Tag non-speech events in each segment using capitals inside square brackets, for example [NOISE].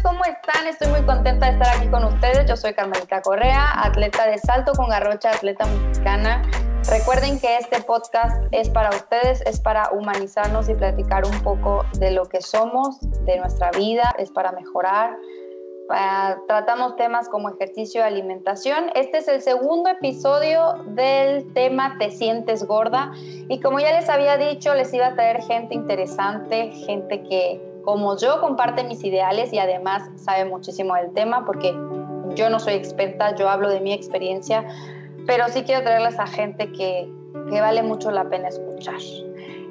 ¿cómo están? Estoy muy contenta de estar aquí con ustedes. Yo soy Carmelita Correa, atleta de salto con garrocha, atleta mexicana. Recuerden que este podcast es para ustedes, es para humanizarnos y platicar un poco de lo que somos, de nuestra vida, es para mejorar. tratamos temas como ejercicio y alimentación. Este es el segundo episodio del tema Te sientes gorda. Y como ya les había dicho, les iba a traer gente interesante, gente que como yo comparte mis ideales y además sabe muchísimo del tema porque yo no soy experta, yo hablo de mi experiencia, pero sí quiero traerles a gente que, que vale mucho la pena escuchar.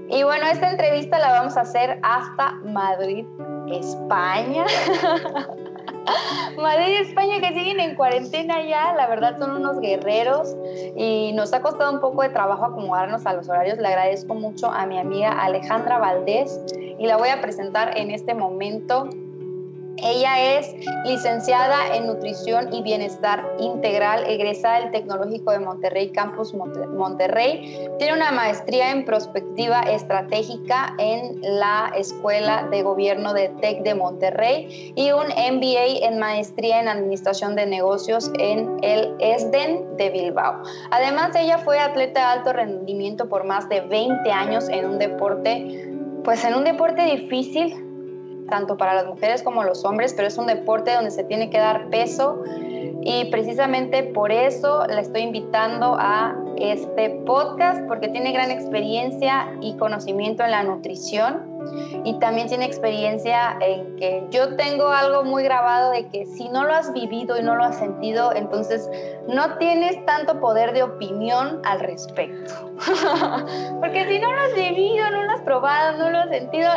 Y bueno, esta entrevista la vamos a hacer hasta Madrid, España. [LAUGHS] Madrid y España que siguen en cuarentena ya, la verdad son unos guerreros y nos ha costado un poco de trabajo acomodarnos a los horarios. Le agradezco mucho a mi amiga Alejandra Valdés y la voy a presentar en este momento. Ella es licenciada en Nutrición y Bienestar Integral, egresada del Tecnológico de Monterrey, Campus Monterrey. Tiene una maestría en Prospectiva Estratégica en la Escuela de Gobierno de TEC de Monterrey y un MBA en Maestría en Administración de Negocios en el ESDEN de Bilbao. Además, ella fue atleta de alto rendimiento por más de 20 años en un deporte, pues en un deporte difícil tanto para las mujeres como los hombres, pero es un deporte donde se tiene que dar peso y precisamente por eso la estoy invitando a este podcast porque tiene gran experiencia y conocimiento en la nutrición y también tiene experiencia en que yo tengo algo muy grabado de que si no lo has vivido y no lo has sentido, entonces no tienes tanto poder de opinión al respecto. [LAUGHS] porque si no lo has vivido, no lo has probado, no lo has sentido,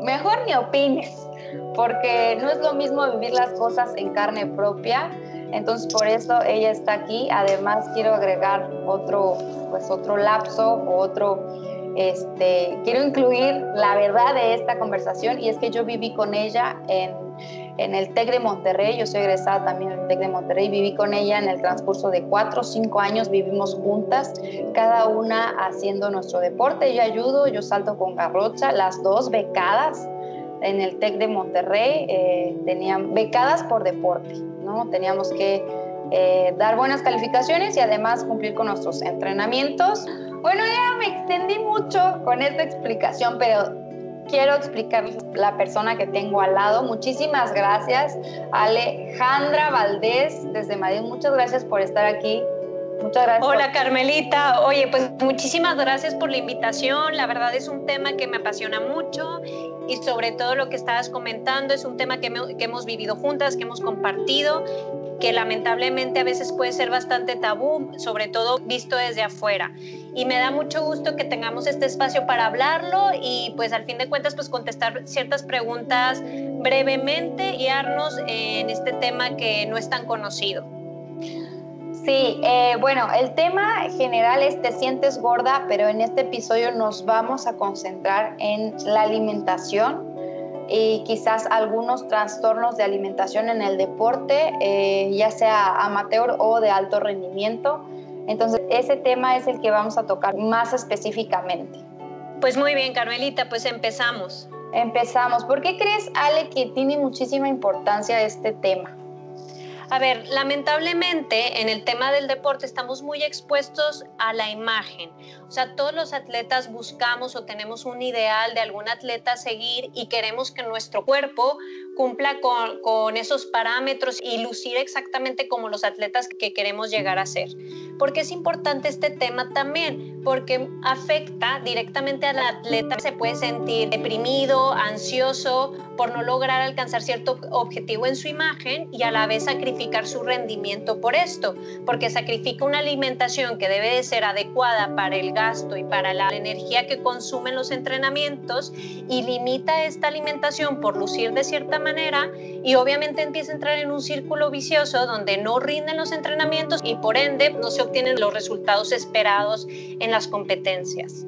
mejor ni opines, porque no es lo mismo vivir las cosas en carne propia. Entonces por eso ella está aquí. Además quiero agregar otro, pues otro lapso, otro, este, quiero incluir la verdad de esta conversación y es que yo viví con ella en, en el TEC de Monterrey. Yo soy egresada también del TEC de Monterrey. Viví con ella en el transcurso de cuatro o cinco años. Vivimos juntas, cada una haciendo nuestro deporte. Yo ayudo, yo salto con garrocha, las dos becadas en el TEC de Monterrey. Eh, tenían becadas por deporte, ¿no? Teníamos que eh, dar buenas calificaciones y además cumplir con nuestros entrenamientos. Bueno, ya me extendí mucho con esta explicación, pero quiero explicarles la persona que tengo al lado. Muchísimas gracias, Alejandra Valdés, desde Madrid. Muchas gracias por estar aquí. Muchas gracias. Hola Carmelita, oye, pues muchísimas gracias por la invitación. La verdad es un tema que me apasiona mucho y sobre todo lo que estabas comentando es un tema que, que hemos vivido juntas, que hemos compartido que lamentablemente a veces puede ser bastante tabú, sobre todo visto desde afuera. Y me da mucho gusto que tengamos este espacio para hablarlo y pues al fin de cuentas pues contestar ciertas preguntas brevemente y guiarnos en este tema que no es tan conocido. Sí, eh, bueno, el tema general es te sientes gorda, pero en este episodio nos vamos a concentrar en la alimentación y quizás algunos trastornos de alimentación en el deporte, eh, ya sea amateur o de alto rendimiento. Entonces, ese tema es el que vamos a tocar más específicamente. Pues muy bien, Carmelita, pues empezamos. Empezamos. ¿Por qué crees, Ale, que tiene muchísima importancia este tema? A ver, lamentablemente en el tema del deporte estamos muy expuestos a la imagen. O sea, todos los atletas buscamos o tenemos un ideal de algún atleta a seguir y queremos que nuestro cuerpo cumpla con, esos parámetros y lucir exactamente como los atletas que queremos llegar a ser. ¿Por qué es importante este tema también? Porque afecta directamente al atleta. Se puede sentir deprimido, ansioso por no lograr alcanzar cierto objetivo en su imagen y a la vez sacrificar su rendimiento por esto, porque sacrifica una alimentación que debe de ser adecuada para el gasto y para la energía que consumen los entrenamientos y limita esta alimentación por lucir de cierta manera y obviamente empieza a entrar en un círculo vicioso donde no rinden los entrenamientos y por ende no se obtienen los resultados esperados en las competencias.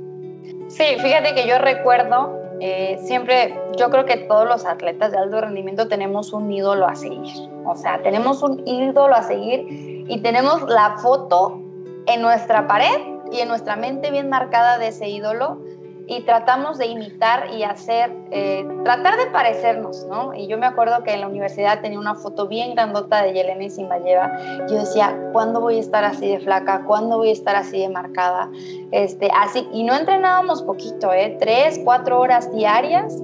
Sí, fíjate que yo recuerdo eh, siempre, yo creo que todos los atletas de alto rendimiento tenemos un ídolo a seguir. O sea, tenemos un ídolo a seguir y tenemos la foto en nuestra pared y en nuestra mente bien marcada de ese ídolo. Y tratamos de imitar y hacer, eh, tratar de parecernos, ¿no? Y yo me acuerdo que en la universidad tenía una foto bien grandota de Yelena Isimayeva. Yo decía, ¿cuándo voy a estar así de flaca? ¿Cuándo voy a estar así de marcada? Este, así, y no entrenábamos poquito, ¿eh? Tres, cuatro horas diarias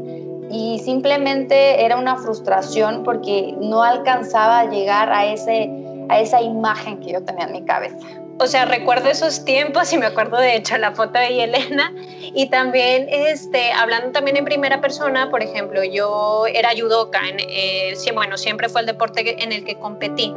y simplemente era una frustración porque no alcanzaba a llegar a, ese, a esa imagen que yo tenía en mi cabeza. O sea, recuerdo esos tiempos y me acuerdo de hecho la foto de Elena y también este, hablando también en primera persona, por ejemplo, yo era judoka, eh, bueno, siempre fue el deporte en el que competí.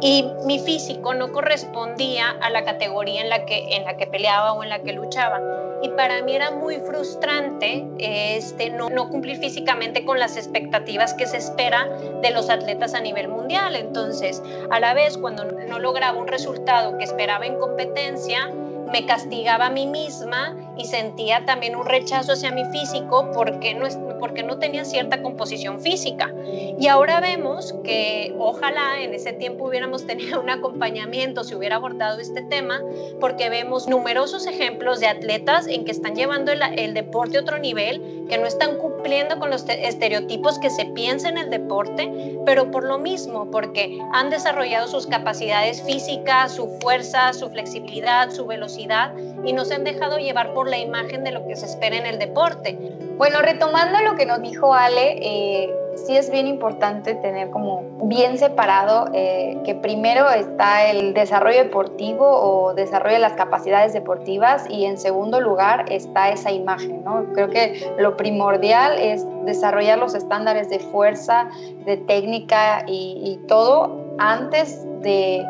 Y mi físico no correspondía a la categoría en la que, en la que peleaba o en la que luchaba y para mí era muy frustrante este, no, no cumplir físicamente con las expectativas que se espera de los atletas a nivel mundial. Entonces, a la vez, cuando no lograba un resultado que esperaba en competencia, me castigaba a mí misma y sentía también un rechazo hacia mi físico porque no, porque no tenía cierta composición física. Y ahora vemos que ojalá en ese tiempo hubiéramos tenido un acompañamiento, si hubiera abordado este tema, porque vemos numerosos ejemplos de atletas en que están llevando el, el deporte a otro nivel, que no están cumpliendo con los estereotipos que se piensa en el deporte, pero por lo mismo, porque han desarrollado sus capacidades físicas, su fuerza, su flexibilidad, su velocidad y no se han dejado llevar por la imagen de lo que se espera en el deporte. Bueno, retomando lo que nos dijo Ale, eh, sí es bien importante tener como bien separado eh, que primero está el desarrollo deportivo o desarrollo de las capacidades deportivas y en segundo lugar está esa imagen, ¿no? Creo que lo primordial es desarrollar los estándares de fuerza, de técnica y, y todo antes de,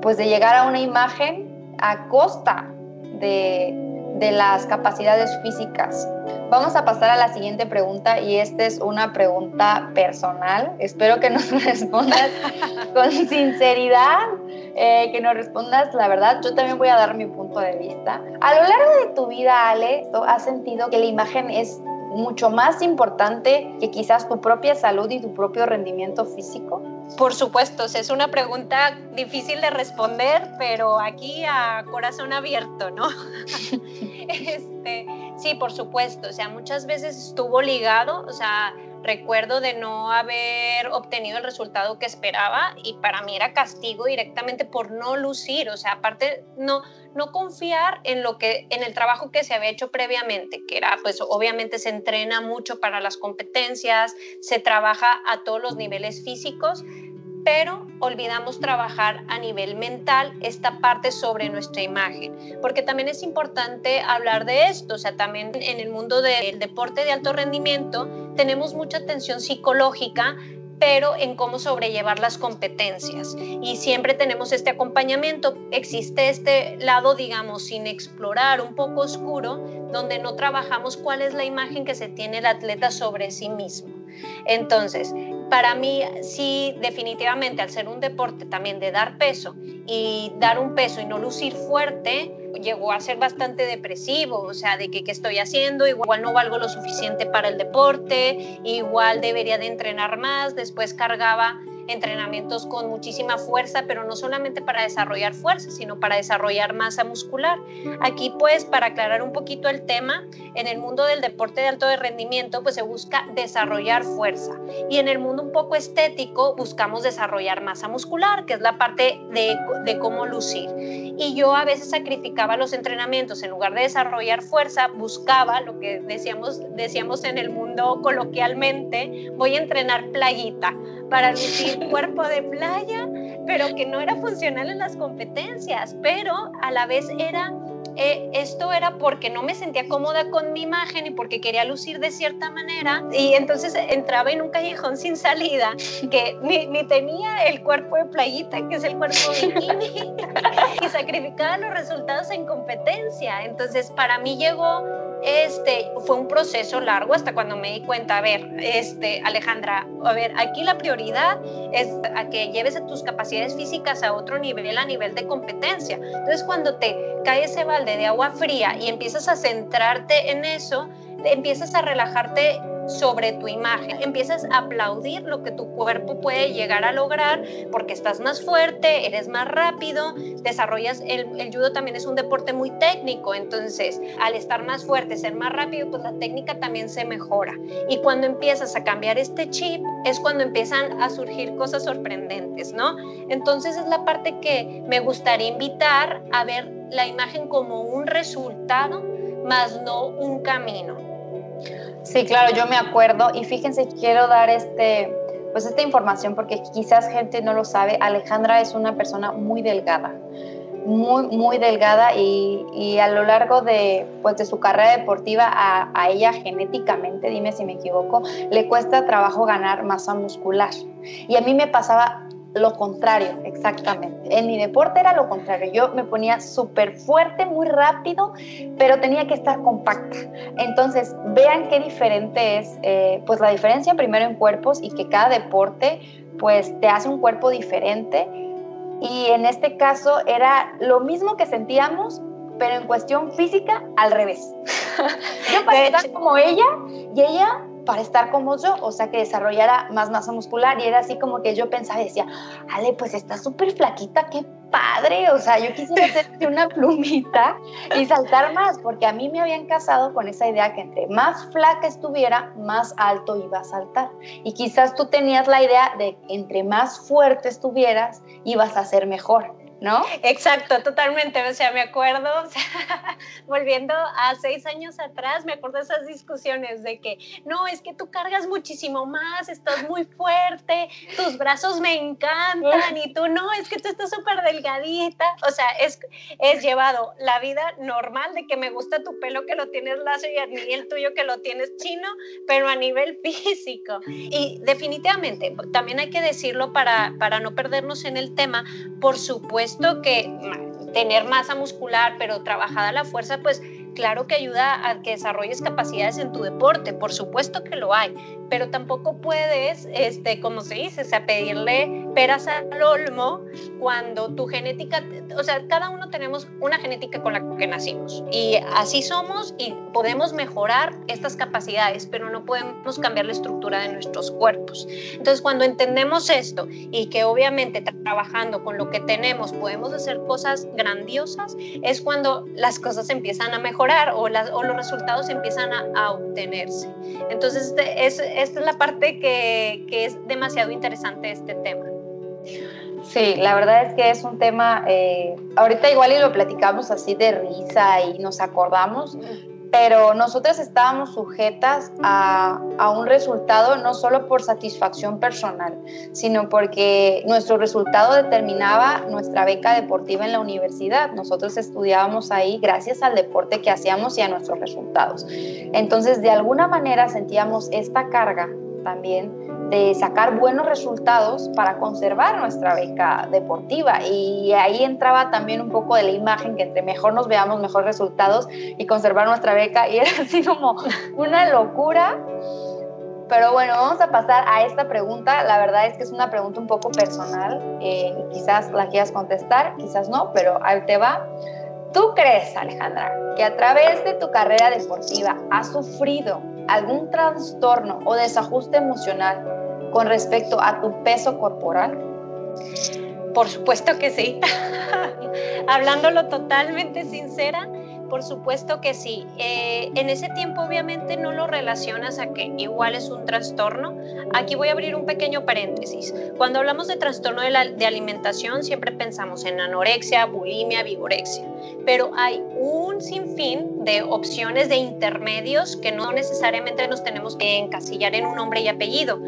pues de llegar a una imagen a costa de, de las capacidades físicas. Vamos a pasar a la siguiente pregunta y esta es una pregunta personal. Espero que nos [LAUGHS] respondas con sinceridad, eh, que nos respondas la verdad. Yo también voy a dar mi punto de vista. A lo largo de tu vida, Ale, ¿has sentido que la imagen es mucho más importante que quizás tu propia salud y tu propio rendimiento físico? Por supuesto, es una pregunta difícil de responder, pero aquí a corazón abierto, ¿no? [LAUGHS] [LAUGHS] este, sí, por supuesto, o sea, muchas veces estuvo ligado, o sea, recuerdo de no haber obtenido el resultado que esperaba y para mí era castigo directamente por no lucir, o sea, aparte no no confiar en lo que en el trabajo que se había hecho previamente, que era pues obviamente se entrena mucho para las competencias, se trabaja a todos los niveles físicos, pero olvidamos trabajar a nivel mental esta parte sobre nuestra imagen, porque también es importante hablar de esto, o sea, también en el mundo del deporte de alto rendimiento tenemos mucha atención psicológica pero en cómo sobrellevar las competencias. Y siempre tenemos este acompañamiento. Existe este lado, digamos, sin explorar, un poco oscuro, donde no trabajamos cuál es la imagen que se tiene el atleta sobre sí mismo. Entonces, para mí sí, definitivamente, al ser un deporte también de dar peso y dar un peso y no lucir fuerte, llegó a ser bastante depresivo, o sea, de que qué estoy haciendo, igual no valgo lo suficiente para el deporte, igual debería de entrenar más, después cargaba entrenamientos con muchísima fuerza, pero no solamente para desarrollar fuerza, sino para desarrollar masa muscular. Aquí pues para aclarar un poquito el tema, en el mundo del deporte de alto rendimiento pues se busca desarrollar fuerza y en el mundo un poco estético buscamos desarrollar masa muscular, que es la parte de, cómo lucir. Y yo a veces sacrificaba los entrenamientos, en lugar de desarrollar fuerza, buscaba lo que decíamos, decíamos en el mundo coloquialmente, voy a entrenar playita para lucir cuerpo de playa, pero que no era funcional en las competencias, pero a la vez era eh, esto era porque no me sentía cómoda con mi imagen y porque quería lucir de cierta manera. Y entonces entraba en un callejón sin salida que ni, tenía el cuerpo de playita que es el cuerpo bikini [LAUGHS] y sacrificaba los resultados en competencia. Entonces para mí llegó este, fue un proceso largo hasta cuando me di cuenta, a ver, este, Alejandra, a ver, aquí la prioridad es a que lleves tus capacidades físicas a otro nivel, a nivel de competencia. Entonces, cuando te cae ese balde de agua fría y empiezas a centrarte en eso, empiezas a relajarte sobre tu imagen. Empiezas a aplaudir lo que tu cuerpo puede llegar a lograr porque estás más fuerte, eres más rápido, desarrollas, el, judo también es un deporte muy técnico, entonces al estar más fuerte, ser más rápido, pues la técnica también se mejora. Y cuando empiezas a cambiar este chip, es cuando empiezan a surgir cosas sorprendentes, ¿no? Entonces es la parte que me gustaría invitar a ver la imagen como un resultado, más no un camino. Sí, claro, yo me acuerdo y fíjense, quiero dar este, pues esta información porque quizás gente no lo sabe. Alejandra es una persona muy delgada, muy, muy delgada y, a lo largo de, pues, de su carrera deportiva a, a, ella genéticamente, dime si me equivoco, le cuesta trabajo ganar masa muscular. Y a mí me pasaba lo contrario, exactamente. En mi deporte era lo contrario. Yo me ponía súper fuerte, muy rápido, pero tenía que estar compacta. Entonces, vean qué diferente es, eh, pues la diferencia primero en cuerpos y que cada deporte, pues te hace un cuerpo diferente. Y en este caso era lo mismo que sentíamos, pero en cuestión física, al revés. [LAUGHS] Yo para estar como ella y ella para estar como yo, o sea, que desarrollara más masa muscular y era así como que yo pensaba y decía, Ale, pues está súper flaquita, qué padre, o sea, yo quisiera hacerte una plumita y saltar más, porque a mí me habían casado con esa idea que entre más flaca estuviera, más alto iba a saltar. Y quizás tú tenías la idea de entre más fuerte estuvieras, ibas a ser mejor. ¿No? Exacto, totalmente. O sea, me acuerdo, [LAUGHS] volviendo a seis años atrás, me acuerdo esas discusiones de que, no, es que tú cargas muchísimo más, estás muy fuerte, tus brazos me encantan y tú no, es que tú estás súper delgadita. O sea, es, es llevado la vida normal de que me gusta tu pelo que lo tienes lacio y el tuyo que lo tienes chino, pero a nivel [LAUGHS] físico. Y definitivamente, también hay que decirlo para, para no perdernos en el tema, por supuesto, que tener masa muscular, pero trabajada la fuerza, pues claro que ayuda a que desarrolles capacidades en tu deporte, por supuesto que lo hay, pero tampoco puedes, este, como se dice, sea, pedirle peras al olmo cuando tu genética, o sea, cada uno tenemos una genética con la que nacimos y así somos y podemos mejorar estas capacidades, pero no podemos cambiar la estructura de nuestros cuerpos. Entonces, cuando entendemos esto y que obviamente trabajando con lo que tenemos podemos hacer cosas grandiosas, es cuando las cosas empiezan a mejorar o, las, o los resultados empiezan a, a obtenerse. Entonces, este, es, esta es la parte que, que es demasiado interesante de este tema. Sí, la verdad es que es un tema, eh, ahorita igual y lo platicamos así de risa y nos acordamos, pero nosotras estábamos sujetas a, a, un resultado no solo por satisfacción personal, sino porque nuestro resultado determinaba nuestra beca deportiva en la universidad. Nosotros estudiábamos ahí gracias al deporte que hacíamos y a nuestros resultados. Entonces, de alguna manera sentíamos esta carga también de sacar buenos resultados para conservar nuestra beca deportiva. Y ahí entraba también un poco de la imagen que entre mejor nos veamos, mejor resultados y conservar nuestra beca. Y era [LAUGHS] así como una locura. Pero bueno, vamos a pasar a esta pregunta. La verdad es que es una pregunta un poco personal. Eh, quizás la quieras contestar, quizás no, pero ahí te va. ¿Tú crees, Alejandra, que a través de tu carrera deportiva has sufrido algún trastorno o desajuste emocional con respecto a tu peso corporal? Por supuesto que sí. [LAUGHS] Hablándolo totalmente sincera, por supuesto que sí. Eh, en ese tiempo obviamente no lo relacionas a que igual es un trastorno. Aquí voy a abrir un pequeño paréntesis. Cuando hablamos de trastorno de, la, de alimentación siempre pensamos en anorexia, bulimia, vigorexia, pero hay un sinfín de opciones de intermedios que no necesariamente nos tenemos que encasillar en un nombre y apellido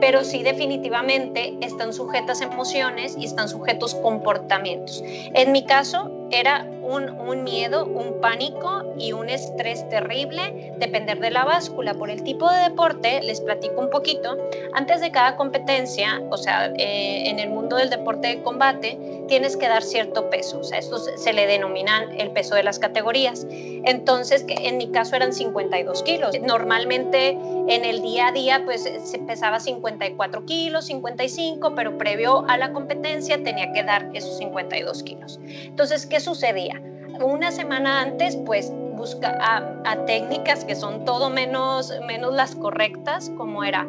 pero sí definitivamente están sujetas emociones y están sujetos comportamientos. En mi caso era un, miedo, un pánico y un estrés terrible depender de la báscula. Por el tipo de deporte, les platico un poquito, antes de cada competencia, o sea, eh, en el mundo del deporte de combate, tienes que dar cierto peso, o sea, esto se le denominan el peso de las categorías. Entonces, en mi caso eran 52 kilos. Normalmente en el día a día, pues se pesaba 54 kilos, 55, pero previo a la competencia tenía que dar esos 52 kilos. Entonces, ¿qué sucedía? Una semana antes, pues busca, a, técnicas que son todo menos, menos las correctas, como era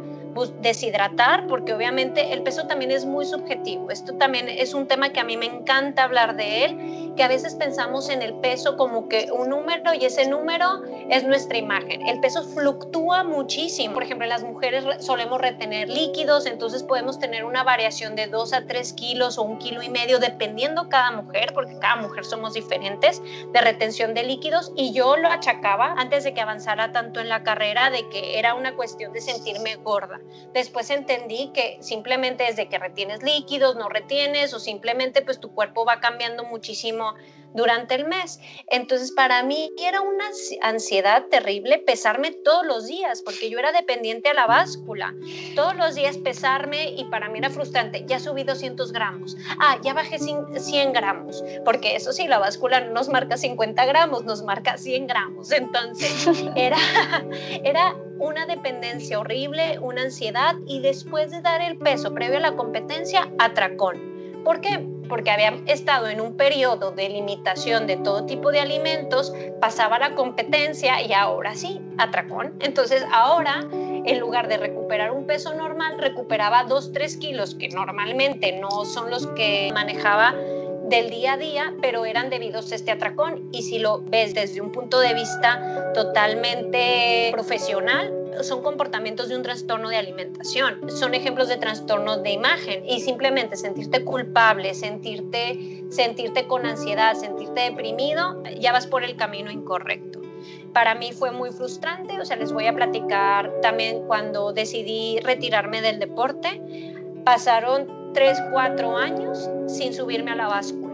deshidratar, porque obviamente el peso también es muy subjetivo. Esto también es un tema que a mí me encanta hablar de él, que a veces pensamos en el peso como que un número y ese número es nuestra imagen. El peso fluctúa muchísimo. Por ejemplo, las mujeres solemos retener líquidos, entonces podemos tener una variación de 2 a 3 kilos o un kilo y medio, dependiendo cada mujer, porque cada mujer somos diferentes, de retención de líquidos. Y yo lo achacaba antes de que avanzara tanto en la carrera de que era una cuestión de sentirme gorda. Después entendí que simplemente desde que retienes líquidos, no retienes o simplemente pues tu cuerpo va cambiando muchísimo durante el mes. Entonces, para mí era una ansiedad terrible pesarme todos los días, porque yo era dependiente a la báscula. Todos los días pesarme y para mí era frustrante. Ya subí 200 gramos. Ah, ya bajé 100 gramos, porque eso sí, la báscula no nos marca 50 gramos, nos marca 100 gramos. Entonces, era, [LAUGHS] era una dependencia horrible, una ansiedad y después de dar el peso previo a la competencia, atracón. ¿Por qué? Porque había estado en un periodo de limitación de todo tipo de alimentos, pasaba la competencia y ahora sí, atracón. Entonces ahora, en lugar de recuperar un peso normal, recuperaba 2, 3 kilos, que normalmente no son los que manejaba del día a día, pero eran debidos a este atracón. Y si lo ves desde un punto de vista totalmente profesional, son comportamientos de un trastorno de alimentación, son ejemplos de trastornos de imagen y simplemente sentirte culpable, sentirte, sentirte con ansiedad, sentirte deprimido, ya vas por el camino incorrecto. Para mí fue muy frustrante, o sea, les voy a platicar también cuando decidí retirarme del deporte, pasaron 3, 4 años sin subirme a la báscula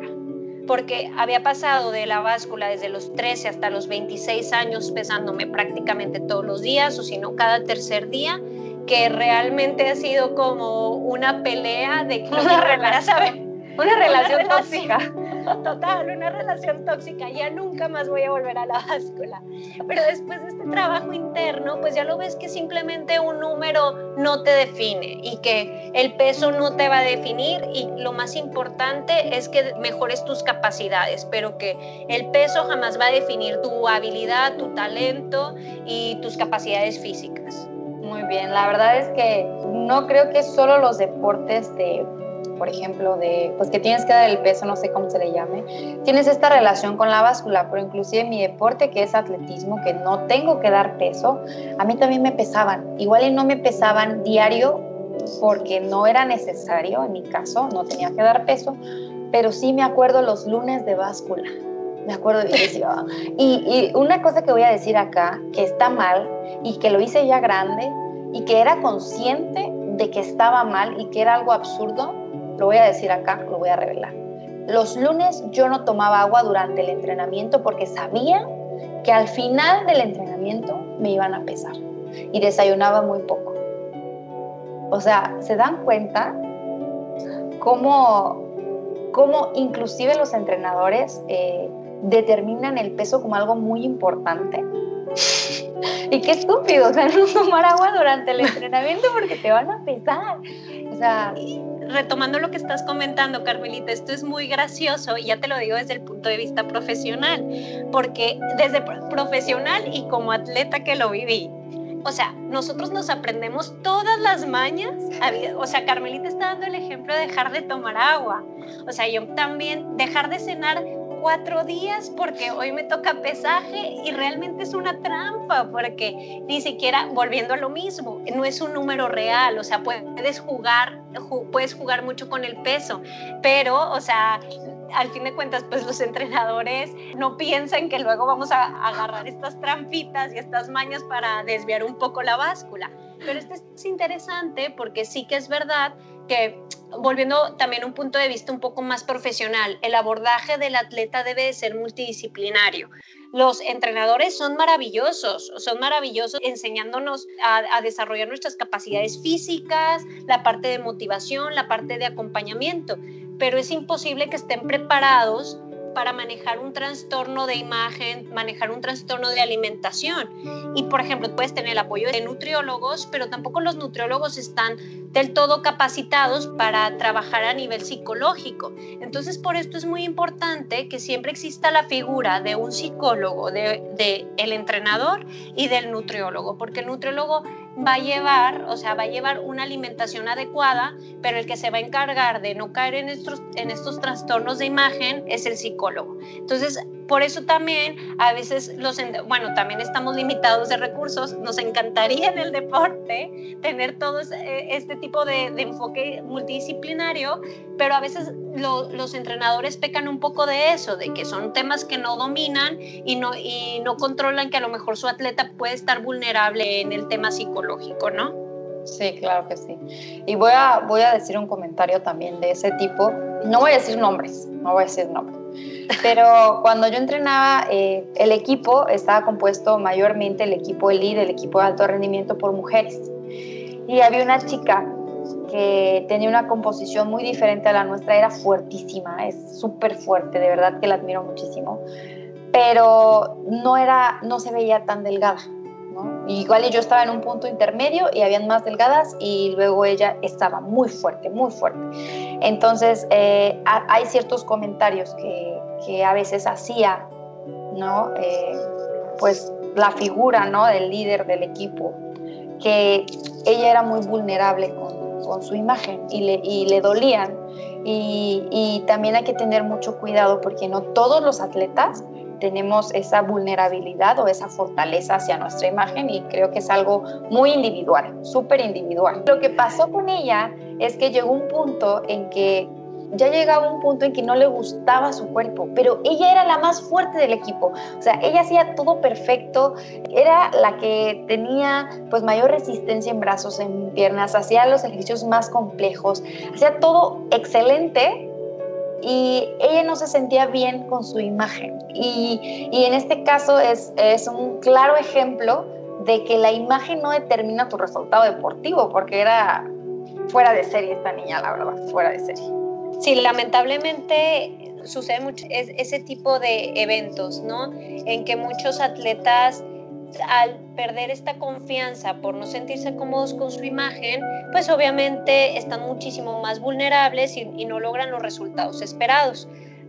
porque había pasado de la báscula desde los 13 hasta los 26 años pesándome prácticamente todos los días o si no cada tercer día, que realmente ha sido como una pelea de que [LAUGHS] a saber una relación [LAUGHS] tóxica. [LAUGHS] Total, una relación tóxica. Ya nunca más voy a volver a la báscula. Pero después de este trabajo interno, pues ya lo ves que simplemente un número no te define y que el peso no te va a definir y lo más importante es que mejores tus capacidades, pero que el peso jamás va a definir tu habilidad, tu talento y tus capacidades físicas. Muy bien, la verdad es que no creo que solo los deportes de por ejemplo, de pues que tienes que dar el peso, no sé cómo se le llame, tienes esta relación con la báscula, pero inclusive mi deporte que es atletismo, que no tengo que dar peso, a mí también me pesaban. Igual y no me pesaban diario porque no era necesario, en mi caso, no tenía que dar peso, pero sí me acuerdo los lunes de báscula. Me acuerdo [LAUGHS] y, y una cosa que voy a decir acá, que está mal y que lo hice ya grande y que era consciente de que estaba mal y que era algo absurdo, lo voy a decir acá, lo voy a revelar. Los lunes yo no tomaba agua durante el entrenamiento porque sabía que al final del entrenamiento me iban a pesar y desayunaba muy poco. O sea, ¿se dan cuenta cómo, cómo inclusive los entrenadores eh, determinan el peso como algo muy importante? [LAUGHS] y qué estúpido, o sea, no tomar agua durante el entrenamiento porque te van a pesar. O sea, retomando lo que estás comentando, Carmelita, esto es muy gracioso y ya te lo digo desde el punto de vista profesional, porque desde profesional y como atleta que lo viví, o sea, nosotros nos aprendemos todas las mañas. O sea, Carmelita está dando el ejemplo de dejar de tomar agua. O sea, yo también dejar de cenar cuatro días porque hoy me toca pesaje y realmente es una trampa porque ni siquiera volviendo a lo mismo, no es un número real, o sea, puedes jugar, puedes jugar mucho con el peso, pero, o sea, al fin de cuentas, pues los entrenadores no piensan que luego vamos a agarrar estas trampitas y estas mañas para desviar un poco la báscula. Pero esto es interesante porque sí que es verdad volviendo también un punto de vista un poco más profesional, el abordaje del atleta debe de ser multidisciplinario. Los entrenadores son maravillosos, son maravillosos enseñándonos a, a, desarrollar nuestras capacidades físicas, la parte de motivación, la parte de acompañamiento, pero es imposible que estén preparados para manejar un trastorno de imagen, manejar un trastorno de alimentación. Y por ejemplo, puedes tener el apoyo de nutriólogos, pero tampoco los nutriólogos están del todo capacitados para trabajar a nivel psicológico. Entonces, por esto es muy importante que siempre exista la figura de un psicólogo, de, el entrenador y del nutriólogo, porque el nutriólogo va a llevar, o sea, va a llevar una alimentación adecuada, pero el que se va a encargar de no caer en estos, en estos trastornos de imagen es el psicólogo. Entonces, por eso también a veces los, bueno, también estamos limitados de recursos, nos encantaría en el deporte tener todo este tipo de, enfoque multidisciplinario, pero a veces los entrenadores pecan un poco de eso, de que son temas que no dominan y no, y no controlan que a lo mejor su atleta puede estar vulnerable en el tema psicológico, ¿no? Sí, claro que sí. Y voy a, voy a decir un comentario también de ese tipo. No voy a decir nombres, no voy a decir nombres pero cuando yo entrenaba, eh, el equipo estaba compuesto mayormente, el equipo elite, el equipo de alto rendimiento, por mujeres. Y había una chica que tenía una composición muy diferente a la nuestra, era fuertísima, es súper fuerte, de verdad que la admiro muchísimo, pero no, era, no se veía tan delgada. Igual yo estaba en un punto intermedio y habían más delgadas y luego ella estaba muy fuerte, muy fuerte. Entonces eh, hay ciertos comentarios que, que, a veces hacía, ¿no? Eh, pues la figura, ¿no? Del líder del equipo, que ella era muy vulnerable con, con su imagen y le, y le dolían. Y, y también hay que tener mucho cuidado porque no todos los atletas tenemos esa vulnerabilidad o esa fortaleza hacia nuestra imagen y creo que es algo muy individual, súper individual. Lo que pasó con ella es que llegó un punto en que ya llegaba un punto en que no le gustaba su cuerpo, pero ella era la más fuerte del equipo. O sea, ella hacía todo perfecto, era la que tenía pues mayor resistencia en brazos, en piernas, hacía los ejercicios más complejos, hacía todo excelente, y ella no se sentía bien con su imagen. Y, y en este caso es, es, un claro ejemplo de que la imagen no determina tu resultado deportivo, porque era fuera de serie esta niña, la verdad, fuera de serie. Sí, lamentablemente sucede mucho ese tipo de eventos, ¿no? En que muchos atletas al perder esta confianza por no sentirse cómodos con su imagen, pues obviamente están muchísimo más vulnerables y, no logran los resultados esperados.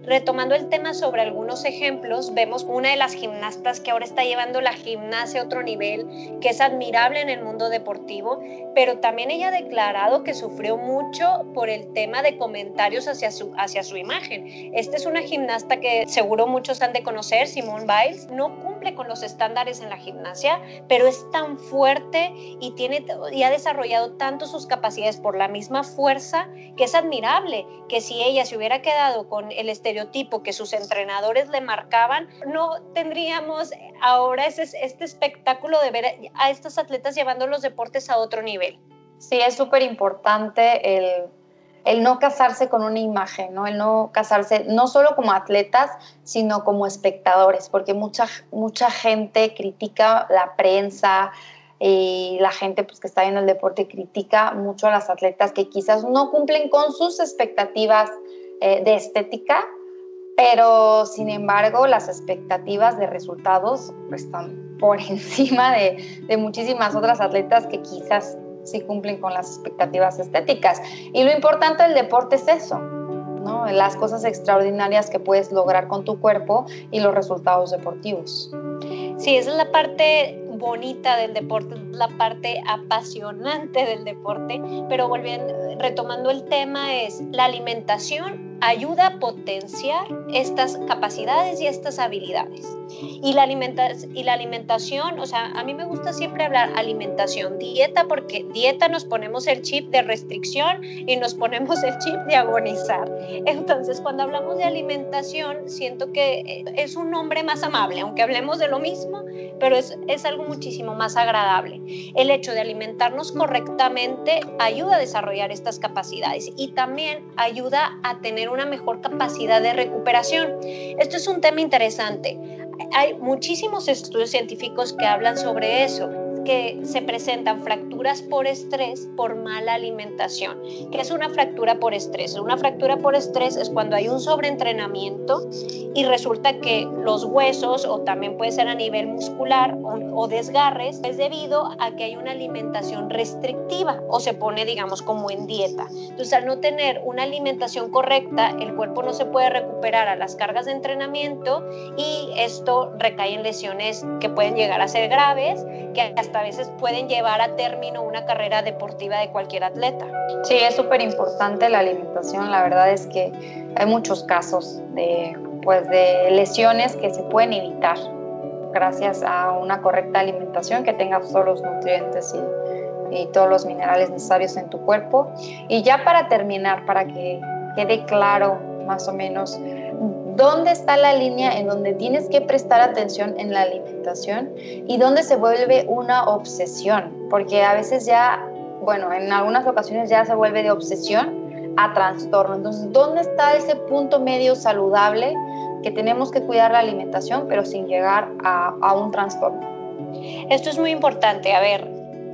Retomando el tema sobre algunos ejemplos, vemos una de las gimnastas que ahora está llevando la gimnasia a otro nivel, que es admirable en el mundo deportivo, pero también ella ha declarado que sufrió mucho por el tema de comentarios hacia su, hacia su imagen. Esta es una gimnasta que seguro muchos han de conocer, Simone Biles, no cumple con los estándares en la gimnasia, pero es tan fuerte y, tiene, y ha desarrollado tanto sus capacidades por la misma fuerza que es admirable, que si ella se hubiera quedado con el estereotipo tipo que sus entrenadores le marcaban, no tendríamos ahora ese, este espectáculo de ver a estos atletas llevando los deportes a otro nivel. Sí, es súper importante el, el, no casarse con una imagen, ¿no? el no casarse no solo como atletas, sino como espectadores, porque mucha, mucha gente critica la prensa, y la gente pues, que está en el deporte critica mucho a las atletas que quizás no cumplen con sus expectativas eh, de estética pero sin embargo las expectativas de resultados están por [LAUGHS] encima de, de, muchísimas otras atletas que quizás sí cumplen con las expectativas estéticas. Y lo importante del deporte es eso, ¿no? las cosas extraordinarias que puedes lograr con tu cuerpo y los resultados deportivos. Sí, esa es la parte bonita del deporte, la parte apasionante del deporte, pero volviendo, retomando el tema es la alimentación ayuda a potenciar estas capacidades y estas habilidades. Y la, y la alimentación, o sea, a mí me gusta siempre hablar alimentación, dieta, porque dieta nos ponemos el chip de restricción y nos ponemos el chip de agonizar. Entonces, cuando hablamos de alimentación, siento que eh, es un nombre más amable, aunque hablemos de lo mismo, pero es, es algo muchísimo más agradable. El hecho de alimentarnos correctamente ayuda a desarrollar estas capacidades y también ayuda a tener una mejor capacidad de recuperación. Esto es un tema interesante. Hay muchísimos estudios científicos que hablan sobre eso. Que se presentan fracturas por estrés por mala alimentación. ¿Qué es una fractura por estrés? Una fractura por estrés es cuando hay un sobreentrenamiento y resulta que los huesos o también puede ser a nivel muscular o, desgarres es debido a que hay una alimentación restrictiva o se pone digamos como en dieta. Entonces al no tener una alimentación correcta el cuerpo no se puede recuperar a las cargas de entrenamiento y esto recae en lesiones que pueden llegar a ser graves, que hasta a veces pueden llevar a término una carrera deportiva de cualquier atleta. Sí, es súper importante la alimentación. La verdad es que hay muchos casos de, pues, de lesiones que se pueden evitar gracias a una correcta alimentación que tenga todos los nutrientes y, y todos los minerales necesarios en tu cuerpo. Y ya para terminar, para que quede claro más o menos dónde está la línea en donde tienes que prestar atención en la alimentación y dónde se vuelve una obsesión, porque a veces ya, bueno, en algunas ocasiones ya se vuelve de obsesión a trastorno. Entonces, ¿dónde está ese punto medio saludable que tenemos que cuidar la alimentación, pero sin llegar a, a un trastorno? Esto es muy importante. A ver,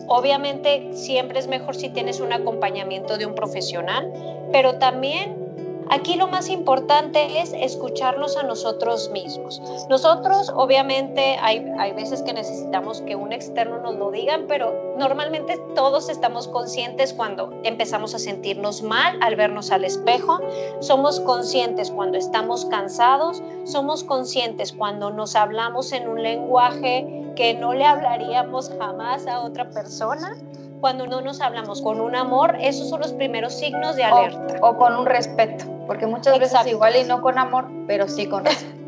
obviamente siempre es mejor si tienes un acompañamiento de un profesional, pero también Aquí lo más importante es escucharnos a nosotros mismos. Nosotros, obviamente, hay, hay veces que necesitamos que un externo nos lo digan, pero normalmente todos estamos conscientes cuando empezamos a sentirnos mal al vernos al espejo. Somos conscientes cuando estamos cansados. Somos conscientes cuando nos hablamos en un lenguaje que no le hablaríamos jamás a otra persona cuando no nos hablamos con un amor, esos son los primeros signos de alerta. O, con un respeto, porque muchas veces igual y no con amor, pero sí con respeto.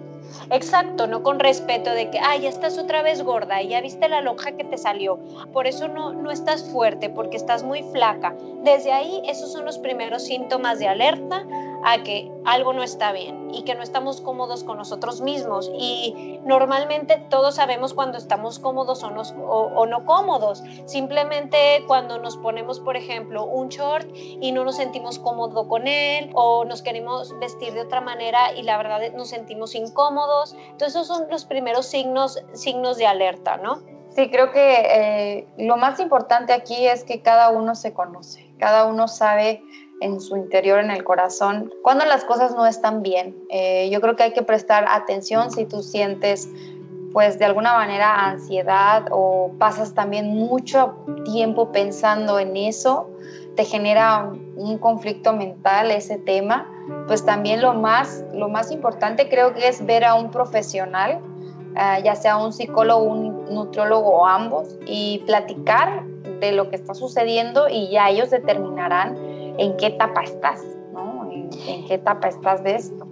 Exacto, no con respeto de que, ay, ya estás otra vez gorda y ya viste la lonja que te salió. Por eso no, no estás fuerte, porque estás muy flaca. Desde ahí, esos son los primeros síntomas de alerta a que algo no está bien y que no estamos cómodos con nosotros mismos. Y normalmente todos sabemos cuando estamos cómodos o, o, no cómodos. Simplemente cuando nos ponemos, por ejemplo, un short y no nos sentimos cómodos con él o nos queremos vestir de otra manera y la verdad nos sentimos incómodos. Entonces esos son los primeros signos, signos de alerta, ¿no? Sí, creo que eh, lo más importante aquí es que cada uno se conoce, cada uno sabe en su interior, en el corazón, cuando las cosas no están bien. Eh, yo creo que hay que prestar atención si tú sientes pues de alguna manera ansiedad o pasas también mucho tiempo pensando en eso, te genera un conflicto mental ese tema, pues también lo más, lo más importante creo que es ver a un profesional, eh, ya sea un psicólogo, un nutriólogo o ambos, y platicar de lo que está sucediendo y ya ellos determinarán en qué etapa estás, ¿no? En, qué etapa estás de esto.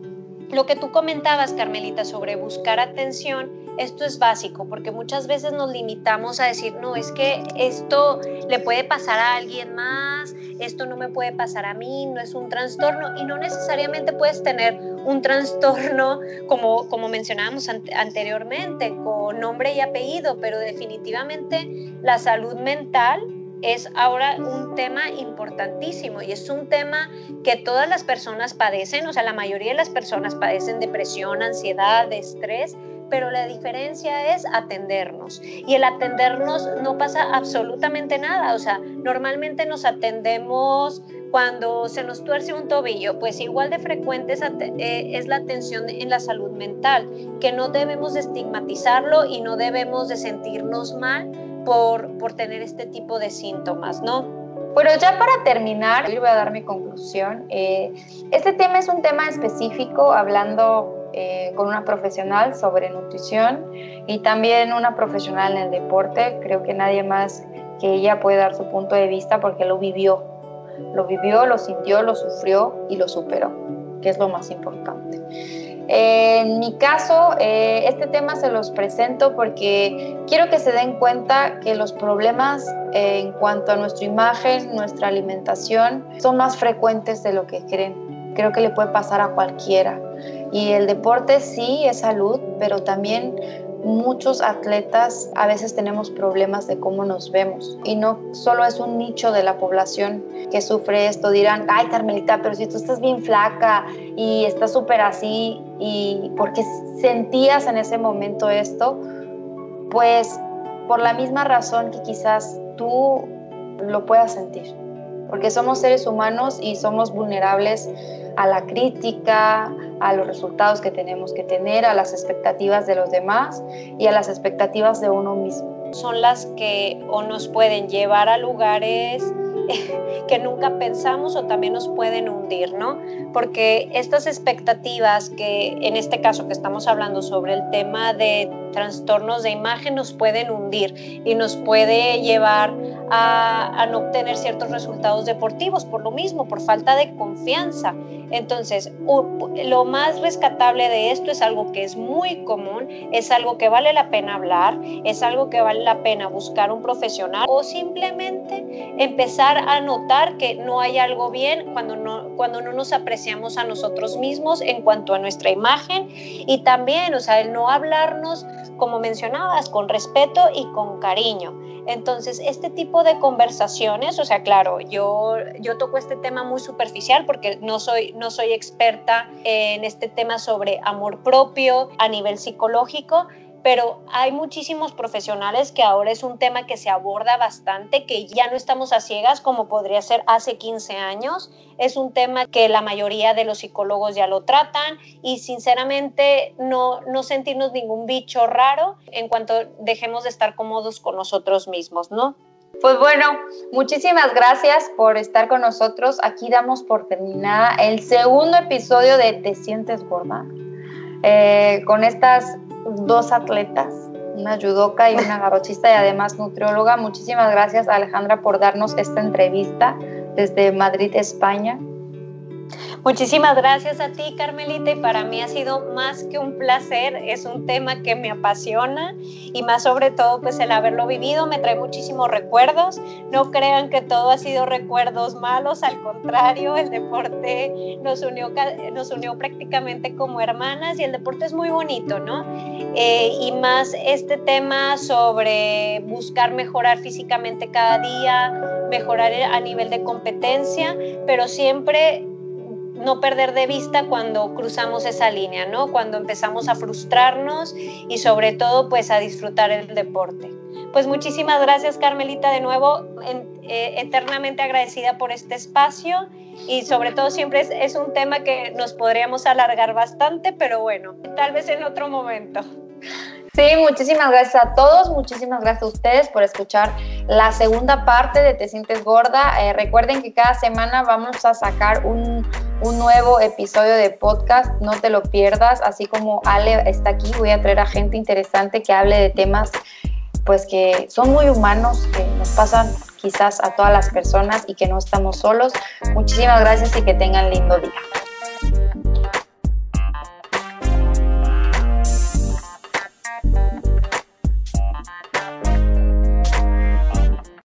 Lo que tú comentabas, Carmelita, sobre buscar atención, esto es básico, porque muchas veces nos limitamos a decir, no, es que esto le puede pasar a alguien más, esto no me puede pasar a mí, no es un trastorno, y no necesariamente puedes tener un trastorno [LAUGHS] como, como mencionábamos anteriormente, con nombre y apellido, pero definitivamente la salud mental es ahora un tema importantísimo y es un tema que todas las personas padecen, o sea, la mayoría de las personas padecen depresión, ansiedad, estrés, pero la diferencia es atendernos. Y el atendernos no pasa absolutamente nada, o sea, normalmente nos atendemos cuando se nos tuerce un tobillo, pues igual de frecuente es, eh, la atención en la salud mental, que no debemos de estigmatizarlo y no debemos de sentirnos mal por, por tener este tipo de síntomas, ¿no? Bueno, ya para terminar, voy a dar mi conclusión. Eh, este tema es un tema específico, hablando eh, con una profesional sobre nutrición y también una profesional en el deporte. Creo que nadie más que ella puede dar su punto de vista porque lo vivió. Lo vivió, lo sintió, lo sufrió y lo superó, que es lo más importante. En mi caso, eh, este tema se los presento porque quiero que se den cuenta que los problemas eh, en cuanto a nuestra imagen, nuestra alimentación, son más frecuentes de lo que creen. Creo que le puede pasar a cualquiera. Y el deporte sí es salud, pero también muchos atletas a veces tenemos problemas de cómo nos vemos y no solo es un nicho de la población que sufre esto. Dirán, ay Carmelita, pero si tú estás bien flaca y estás súper así y porque sentías en ese momento esto, pues por la misma razón que quizás tú lo puedas sentir, porque somos seres humanos y somos vulnerables a la crítica, a los resultados que tenemos que tener, a las expectativas de los demás y a las expectativas de uno mismo. Son las que o nos pueden llevar a lugares [LAUGHS] que nunca pensamos o también nos pueden hundir, ¿no? Porque estas expectativas que en este caso que estamos hablando sobre el tema de trastornos de imagen nos pueden hundir y nos puede llevar a, no obtener ciertos resultados deportivos por lo mismo, por falta de confianza. Entonces, lo más rescatable de esto es algo que es muy común, es algo que vale la pena hablar, es algo que vale la pena buscar un profesional o simplemente empezar a notar que no hay algo bien cuando no, cuando no nos apreciamos a nosotros mismos en cuanto a nuestra imagen y también, o sea, el no hablarnos como mencionabas, con respeto y con cariño. Entonces, este tipo de conversaciones, o sea, claro, yo, yo toco este tema muy superficial porque no soy, no soy experta en este tema sobre amor propio a nivel psicológico, pero hay muchísimos profesionales que ahora es un tema que se aborda bastante, que ya no estamos a ciegas como podría ser hace 15 años. Es un tema que la mayoría de los psicólogos ya lo tratan y sinceramente no, no sentirnos ningún bicho raro en cuanto dejemos de estar cómodos con nosotros mismos, ¿no? Pues bueno, muchísimas gracias por estar con nosotros. Aquí damos por terminada el segundo episodio de Te sientes gorda. Eh, con estas dos atletas, una judoka y una garrochista y además nutrióloga. Muchísimas gracias Alejandra por darnos esta entrevista desde Madrid, España. Muchísimas gracias a ti, Carmelita, y para mí ha sido más que un placer. Es un tema que me apasiona y más sobre todo, pues el haberlo vivido me trae muchísimos recuerdos. No crean que todo ha sido recuerdos malos, al contrario, el deporte nos unió, nos unió prácticamente como hermanas y el deporte es muy bonito, ¿no? Eh, y más este tema sobre buscar mejorar físicamente cada día, mejorar a nivel de competencia, pero siempre no perder de vista cuando cruzamos esa línea, ¿no? Cuando empezamos a frustrarnos y sobre todo pues a disfrutar el deporte. Pues muchísimas gracias Carmelita de nuevo, eh, eternamente agradecida por este espacio y sobre todo siempre es, es un tema que nos podríamos alargar bastante, pero bueno, tal vez en otro momento. Sí, muchísimas gracias a todos, muchísimas gracias a ustedes por escuchar la segunda parte de Te Sientes Gorda. Eh, recuerden que cada semana vamos a sacar un, un, nuevo episodio de podcast, no te lo pierdas, así como Ale está aquí, voy a traer a gente interesante que hable de temas pues que son muy humanos, que nos pasan quizás a todas las personas y que no estamos solos. Muchísimas gracias y que tengan lindo día.